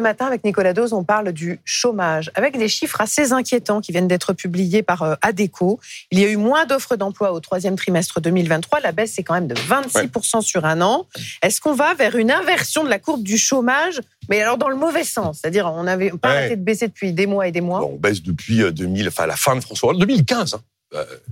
matin, avec Nicolas Dose, on parle du chômage, avec des chiffres assez inquiétants qui viennent d'être publiés par euh, ADECO. Il y a eu moins d'offres d'emploi au troisième trimestre 2023. La baisse, c'est quand même de 26% sur un an. Est-ce qu'on va vers une inversion de la courbe du chômage? Mais alors dans le mauvais sens, c'est-à-dire on n'avait pas arrêté de baisser depuis des mois et des mois. on baisse depuis 2000, enfin la fin de François Hollande, 2015. Euh,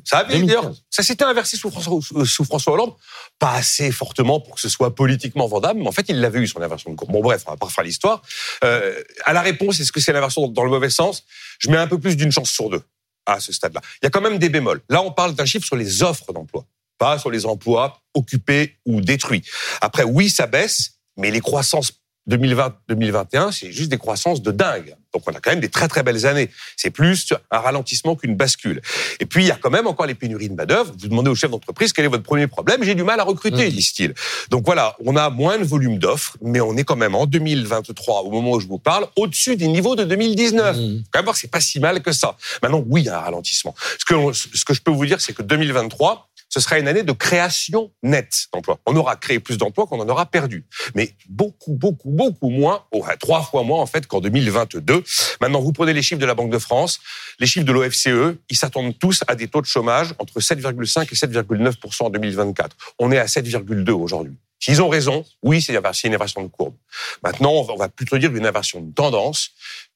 ça avait d'ailleurs, ça s'était inversé sous François, sous François Hollande, pas assez fortement pour que ce soit politiquement vendable, mais en fait, il l'avait eu son inversion de courbe. Bon, bref, on va pas refaire l'histoire. Euh, à la réponse, est-ce que c'est l'inversion dans le mauvais sens? Je mets un peu plus d'une chance sur deux à ce stade-là. Il y a quand même des bémols. Là, on parle d'un chiffre sur les offres d'emploi, pas sur les emplois occupés ou détruits. Après, oui, ça baisse, mais les croissances 2020-2021, c'est juste des croissances de dingue. Donc on a quand même des très très belles années. C'est plus un ralentissement qu'une bascule. Et puis il y a quand même encore les pénuries de main d'œuvre. Vous demandez au chef d'entreprise quel est votre premier problème. J'ai du mal à recruter, mmh. disent-ils. Donc voilà, on a moins de volume d'offres, mais on est quand même en 2023, au moment où je vous parle, au-dessus des niveaux de 2019. Mmh. Quand même voir, c'est pas si mal que ça. Maintenant, oui, il y a un ralentissement. Ce que, ce que je peux vous dire, c'est que 2023, ce sera une année de création nette d'emplois. On aura créé plus d'emplois qu'on en aura perdu. Mais beaucoup, beaucoup, beaucoup moins, oh, trois fois moins en fait qu'en 2022. Maintenant, vous prenez les chiffres de la Banque de France, les chiffres de l'OFCE, ils s'attendent tous à des taux de chômage entre 7,5 et 7,9% en 2024. On est à 7,2% aujourd'hui. S'ils ont raison, oui, c'est une inversion de courbe. Maintenant, on va plutôt dire une inversion de tendance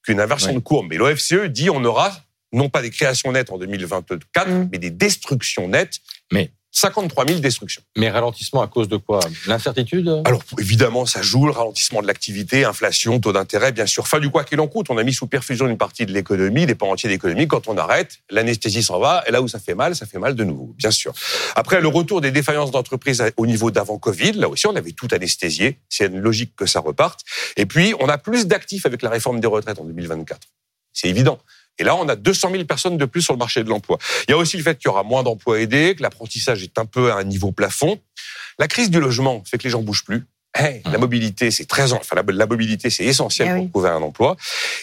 qu'une inversion de courbe. Mais l'OFCE dit on aura non pas des créations nettes en 2024, mmh. mais des destructions nettes. Mais 53 000 destructions. Mais ralentissement à cause de quoi? L'incertitude? Alors évidemment, ça joue le ralentissement de l'activité, inflation, taux d'intérêt, bien sûr. Fin du quoi qu'il en coûte, on a mis sous perfusion une partie de l'économie, des pans entiers d'économie. Quand on arrête, l'anesthésie s'en va, et là où ça fait mal, ça fait mal de nouveau, bien sûr. Après, le retour des défaillances d'entreprise au niveau d'avant Covid, là aussi, on avait tout anesthésié. C'est une logique que ça reparte. Et puis, on a plus d'actifs avec la réforme des retraites en 2024. C'est évident. Et là, on a 200 000 personnes de plus sur le marché de l'emploi. Il y a aussi le fait qu'il y aura moins d'emplois aidés, que l'apprentissage est un peu à un niveau plafond. La crise du logement fait que les gens bougent plus. la mobilité, c'est très, enfin, la, mobilité, c'est essentiel eh pour trouver un emploi.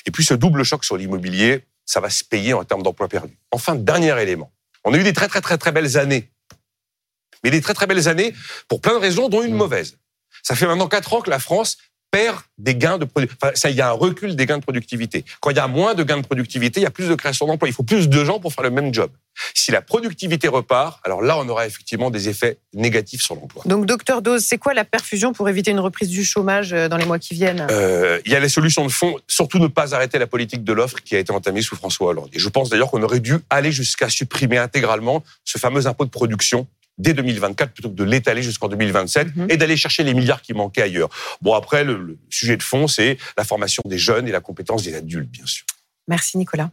Et puis, ce double choc sur l'immobilier, ça va se payer en termes d'emplois perdus. Enfin, dernier élément. On a eu des très, très, très, très belles années. Mais des très, très belles années pour plein de raisons, dont une mm. mauvaise. Ça fait maintenant quatre ans que la France perd des gains de productivité. ça, il y a un recul des gains de productivité. Quand il y a moins de gains de productivité, il y a plus de création d'emplois. Il faut plus de gens pour faire le même job. Si la productivité repart, alors là, on aura effectivement des effets négatifs sur l'emploi. Donc, docteur Dose, c'est quoi la perfusion pour éviter une reprise du chômage euh, dans les mois qui viennent? Euh, Il y a les solutions de fond. Surtout ne pas arrêter la politique de l'offre qui a été entamée sous François Hollande. Et je pense d'ailleurs qu'on aurait dû aller jusqu'à supprimer intégralement ce fameux impôt de production dès 2024 plutôt que de l'étaler jusqu'en 2027 mhm. et d'aller chercher les milliards qui manquaient ailleurs. Bon, après, le, le sujet de fond, c'est la formation des jeunes et la compétence des adultes, bien sûr. Merci, Nicolas.